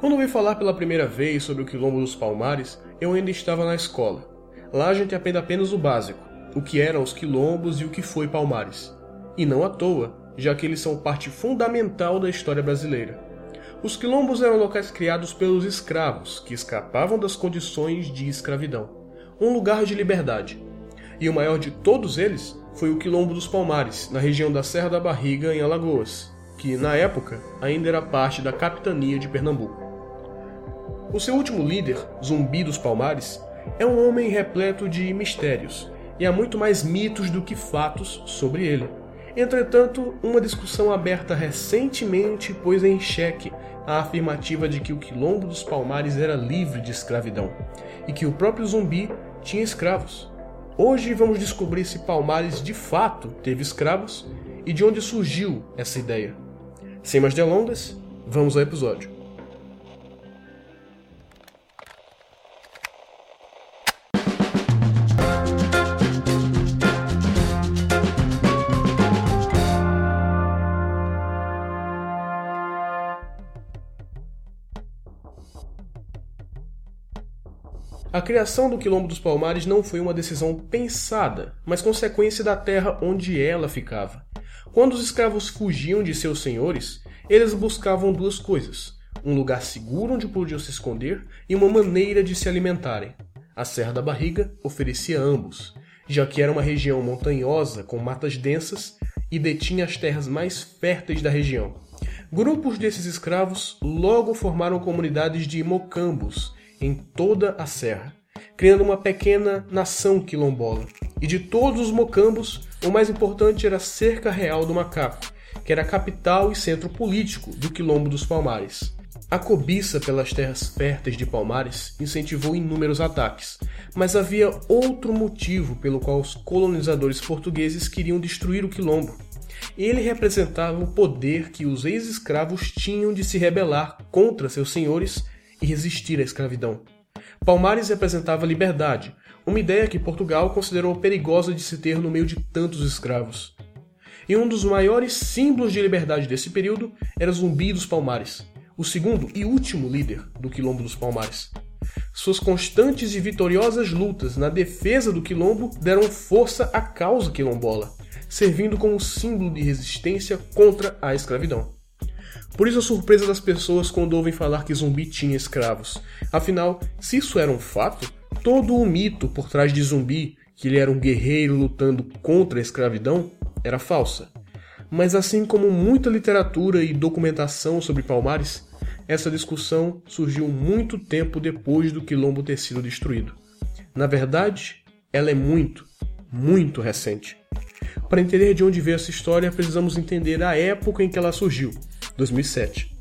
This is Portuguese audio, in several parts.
Quando ouvi falar pela primeira vez sobre o Quilombo dos Palmares, eu ainda estava na escola. Lá a gente aprende apenas o básico, o que eram os quilombos e o que foi Palmares. E não à toa, já que eles são parte fundamental da história brasileira. Os quilombos eram locais criados pelos escravos, que escapavam das condições de escravidão. Um lugar de liberdade. E o maior de todos eles foi o Quilombo dos Palmares, na região da Serra da Barriga, em Alagoas, que, na época, ainda era parte da capitania de Pernambuco. O seu último líder, Zumbi dos Palmares, é um homem repleto de mistérios, e há muito mais mitos do que fatos sobre ele. Entretanto, uma discussão aberta recentemente pôs em xeque a afirmativa de que o Quilombo dos Palmares era livre de escravidão e que o próprio zumbi tinha escravos. Hoje vamos descobrir se Palmares de fato teve escravos e de onde surgiu essa ideia. Sem mais delongas, vamos ao episódio. A criação do Quilombo dos Palmares não foi uma decisão pensada, mas consequência da terra onde ela ficava. Quando os escravos fugiam de seus senhores, eles buscavam duas coisas: um lugar seguro onde podiam se esconder e uma maneira de se alimentarem. A Serra da Barriga oferecia ambos, já que era uma região montanhosa com matas densas e detinha as terras mais férteis da região. Grupos desses escravos logo formaram comunidades de mocambos em toda a serra, criando uma pequena nação quilombola. E de todos os mocambos, o mais importante era a Cerca Real do Macaco, que era a capital e centro político do Quilombo dos Palmares. A cobiça pelas terras férteis de Palmares incentivou inúmeros ataques, mas havia outro motivo pelo qual os colonizadores portugueses queriam destruir o Quilombo. Ele representava o poder que os ex-escravos tinham de se rebelar contra seus senhores e resistir à escravidão. Palmares representava liberdade, uma ideia que Portugal considerou perigosa de se ter no meio de tantos escravos. E um dos maiores símbolos de liberdade desse período era Zumbi dos Palmares, o segundo e último líder do Quilombo dos Palmares. Suas constantes e vitoriosas lutas na defesa do quilombo deram força à causa quilombola, servindo como símbolo de resistência contra a escravidão. Por isso a surpresa das pessoas quando ouvem falar que Zumbi tinha escravos. Afinal, se isso era um fato, todo o mito por trás de Zumbi, que ele era um guerreiro lutando contra a escravidão, era falsa. Mas assim como muita literatura e documentação sobre Palmares, essa discussão surgiu muito tempo depois do quilombo ter sido destruído. Na verdade, ela é muito, muito recente. Para entender de onde veio essa história, precisamos entender a época em que ela surgiu 2007.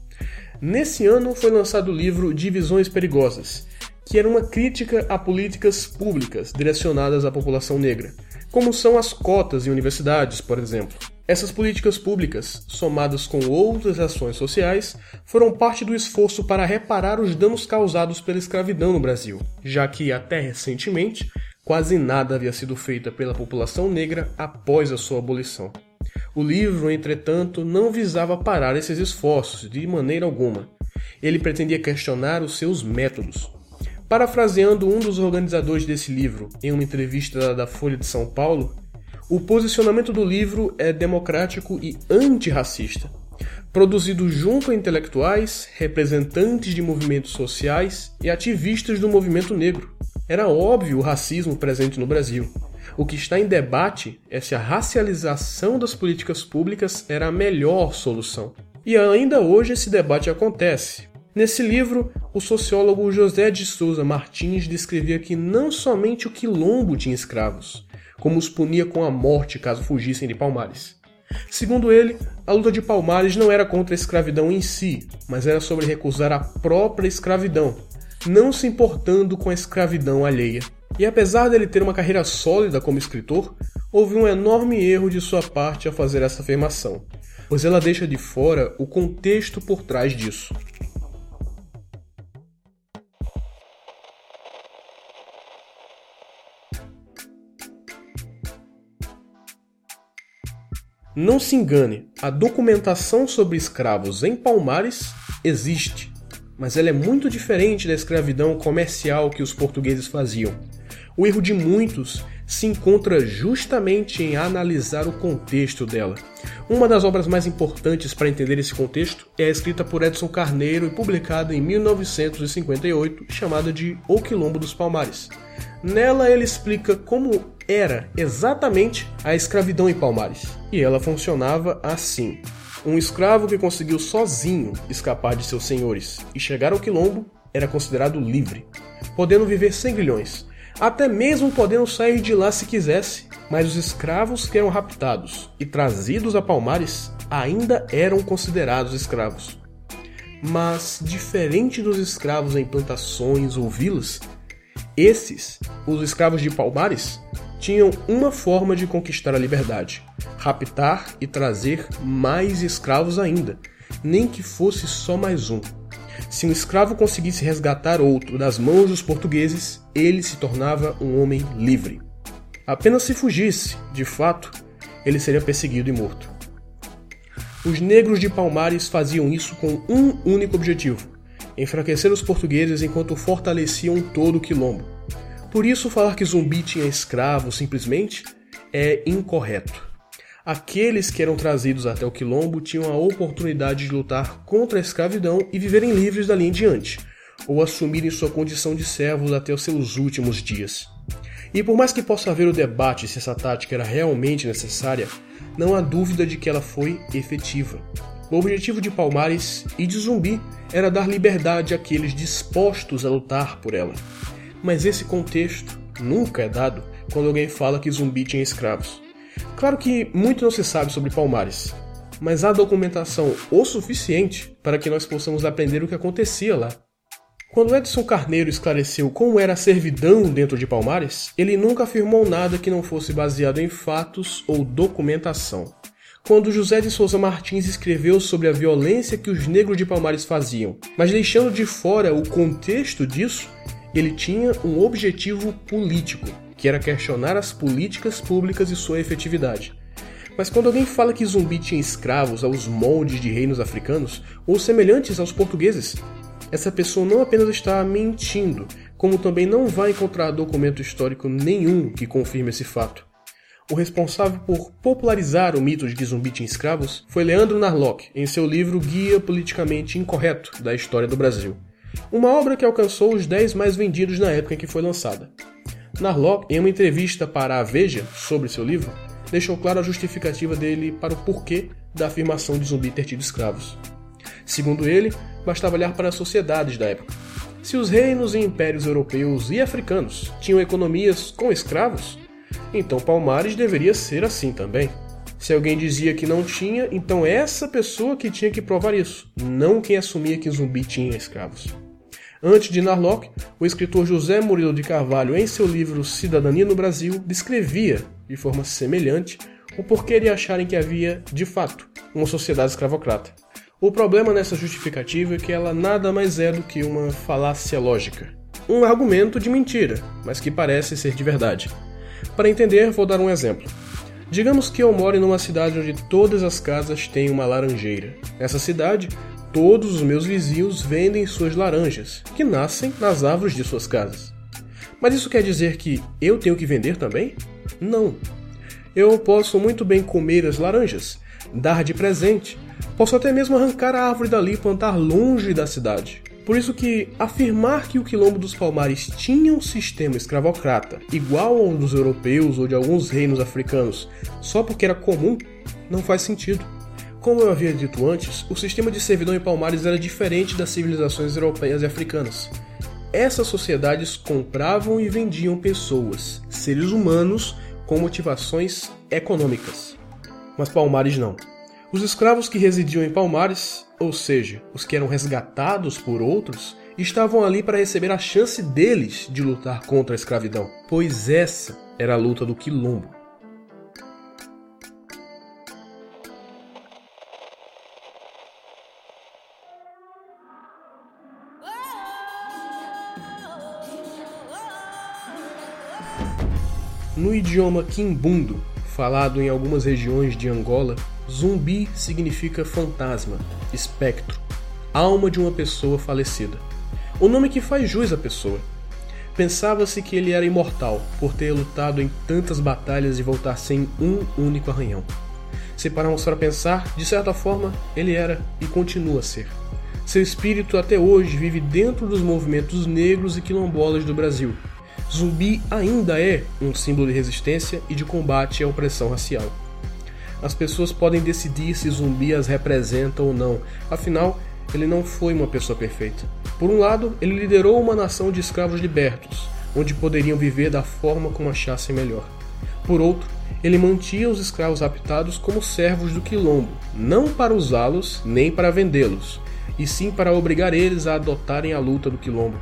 Nesse ano foi lançado o livro Divisões Perigosas, que era uma crítica a políticas públicas direcionadas à população negra, como são as cotas em universidades, por exemplo. Essas políticas públicas, somadas com outras ações sociais, foram parte do esforço para reparar os danos causados pela escravidão no Brasil, já que até recentemente quase nada havia sido feito pela população negra após a sua abolição. O livro, entretanto, não visava parar esses esforços de maneira alguma. Ele pretendia questionar os seus métodos. Parafraseando um dos organizadores desse livro em uma entrevista da Folha de São Paulo, o posicionamento do livro é democrático e antirracista. Produzido junto a intelectuais, representantes de movimentos sociais e ativistas do movimento negro. Era óbvio o racismo presente no Brasil, o que está em debate é se a racialização das políticas públicas era a melhor solução. E ainda hoje esse debate acontece. Nesse livro, o sociólogo José de Souza Martins descrevia que não somente o quilombo tinha escravos, como os punia com a morte caso fugissem de Palmares. Segundo ele, a luta de Palmares não era contra a escravidão em si, mas era sobre recusar a própria escravidão, não se importando com a escravidão alheia. E apesar dele ter uma carreira sólida como escritor, houve um enorme erro de sua parte ao fazer essa afirmação, pois ela deixa de fora o contexto por trás disso. Não se engane, a documentação sobre escravos em Palmares existe. mas ela é muito diferente da escravidão comercial que os portugueses faziam. O erro de muitos se encontra justamente em analisar o contexto dela. Uma das obras mais importantes para entender esse contexto é a escrita por Edson Carneiro e publicada em 1958, chamada de O Quilombo dos Palmares. Nela ele explica como era exatamente a escravidão em Palmares. E ela funcionava assim: um escravo que conseguiu sozinho escapar de seus senhores e chegar ao quilombo era considerado livre, podendo viver sem grilhões, até mesmo podendo sair de lá se quisesse, mas os escravos que eram raptados e trazidos a Palmares ainda eram considerados escravos. Mas, diferente dos escravos em plantações ou vilas, esses, os escravos de Palmares, tinham uma forma de conquistar a liberdade: raptar e trazer mais escravos ainda, nem que fosse só mais um. Se um escravo conseguisse resgatar outro das mãos dos portugueses, ele se tornava um homem livre. Apenas se fugisse, de fato, ele seria perseguido e morto. Os negros de Palmares faziam isso com um único objetivo: enfraquecer os portugueses enquanto fortaleciam todo o quilombo. Por isso, falar que Zumbi tinha escravos simplesmente é incorreto. Aqueles que eram trazidos até o quilombo tinham a oportunidade de lutar contra a escravidão e viverem livres dali em diante, ou assumirem sua condição de servos até os seus últimos dias. E por mais que possa haver o debate se essa tática era realmente necessária, não há dúvida de que ela foi efetiva. O objetivo de Palmares e de Zumbi era dar liberdade àqueles dispostos a lutar por ela. Mas esse contexto nunca é dado quando alguém fala que Zumbi tinha escravos. Claro que muito não se sabe sobre Palmares, mas há documentação o suficiente para que nós possamos aprender o que acontecia lá. Quando Edson Carneiro esclareceu como era a servidão dentro de Palmares, ele nunca afirmou nada que não fosse baseado em fatos ou documentação. Quando José de Souza Martins escreveu sobre a violência que os negros de Palmares faziam, mas deixando de fora o contexto disso, ele tinha um objetivo político, que era questionar as políticas públicas e sua efetividade. Mas quando alguém fala que Zumbi tinha escravos aos moldes de reinos africanos ou semelhantes aos portugueses, essa pessoa não apenas está mentindo, como também não vai encontrar documento histórico nenhum que confirme esse fato. O responsável por popularizar o mito de que Zumbi tinha escravos foi Leandro Narlock, em seu livro Guia Politicamente Incorreto da História do Brasil. Uma obra que alcançou os 10 mais vendidos na época em que foi lançada. Narlock, em uma entrevista para a Veja sobre seu livro, deixou claro a justificativa dele para o porquê da afirmação de Zumbi ter tido escravos. Segundo ele, bastava olhar para as sociedades da época. Se os reinos e impérios europeus e africanos tinham economias com escravos, então Palmares deveria ser assim também. Se alguém dizia que não tinha, então essa pessoa que tinha que provar isso, não quem assumia que Zumbi tinha escravos. Antes de Narlock, o escritor José Murilo de Carvalho, em seu livro Cidadania no Brasil, descrevia, de forma semelhante, o porquê de acharem que havia, de fato, uma sociedade escravocrata. O problema nessa justificativa é que ela nada mais é do que uma falácia lógica. Um argumento de mentira, mas que parece ser de verdade. Para entender, vou dar um exemplo. Digamos que eu moro numa cidade onde todas as casas têm uma laranjeira. Nessa cidade, Todos os meus vizinhos vendem suas laranjas, que nascem nas árvores de suas casas. Mas isso quer dizer que eu tenho que vender também? Não. Eu posso muito bem comer as laranjas, dar de presente, posso até mesmo arrancar a árvore dali e plantar longe da cidade. Por isso que afirmar que o quilombo dos Palmares tinha um sistema escravocrata igual ao dos europeus ou de alguns reinos africanos só porque era comum não faz sentido. Como eu havia dito antes, o sistema de servidão em Palmares era diferente das civilizações europeias e africanas. Essas sociedades compravam e vendiam pessoas, seres humanos, com motivações econômicas. Mas Palmares não. Os escravos que residiam em Palmares, ou seja, os que eram resgatados por outros, estavam ali para receber a chance deles de lutar contra a escravidão, pois essa era a luta do quilombo. No idioma quimbundo, falado em algumas regiões de Angola, zumbi significa fantasma, espectro. alma de uma pessoa falecida. O nome que faz jus à pessoa. Pensava-se que ele era imortal, por ter lutado em tantas batalhas e voltar sem um único arranhão. Se pararmos para pensar, de certa forma, ele era e continua a ser. Seu espírito até hoje vive dentro dos movimentos negros e quilombolas do Brasil. Zumbi ainda é um símbolo de resistência e de combate à opressão racial. As pessoas podem decidir se Zumbi as representa ou não, afinal, ele não foi uma pessoa perfeita. Por um lado, ele liderou uma nação de escravos libertos, onde poderiam viver da forma como achassem melhor. Por outro, ele mantinha os escravos raptados como servos do quilombo, não para usá-los nem para vendê-los, e sim para obrigar eles a adotarem a luta do quilombo.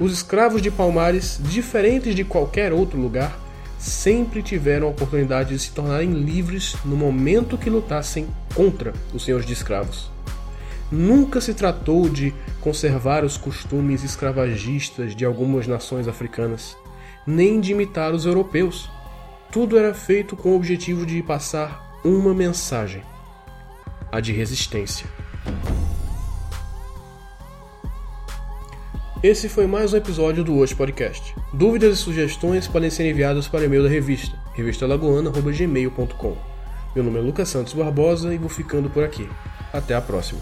Os escravos de Palmares, diferentes de qualquer outro lugar, sempre tiveram a oportunidade de se tornarem livres no momento que lutassem contra os senhores de escravos. Nunca se tratou de conservar os costumes escravagistas de algumas nações africanas, nem de imitar os europeus. Tudo era feito com o objetivo de passar uma mensagem: a de resistência. Esse foi mais um episódio do Hoje Podcast. Dúvidas e sugestões podem ser enviadas para o e-mail da revista, revistalagoana.gmail.com. Meu nome é Lucas Santos Barbosa e vou ficando por aqui. Até a próxima.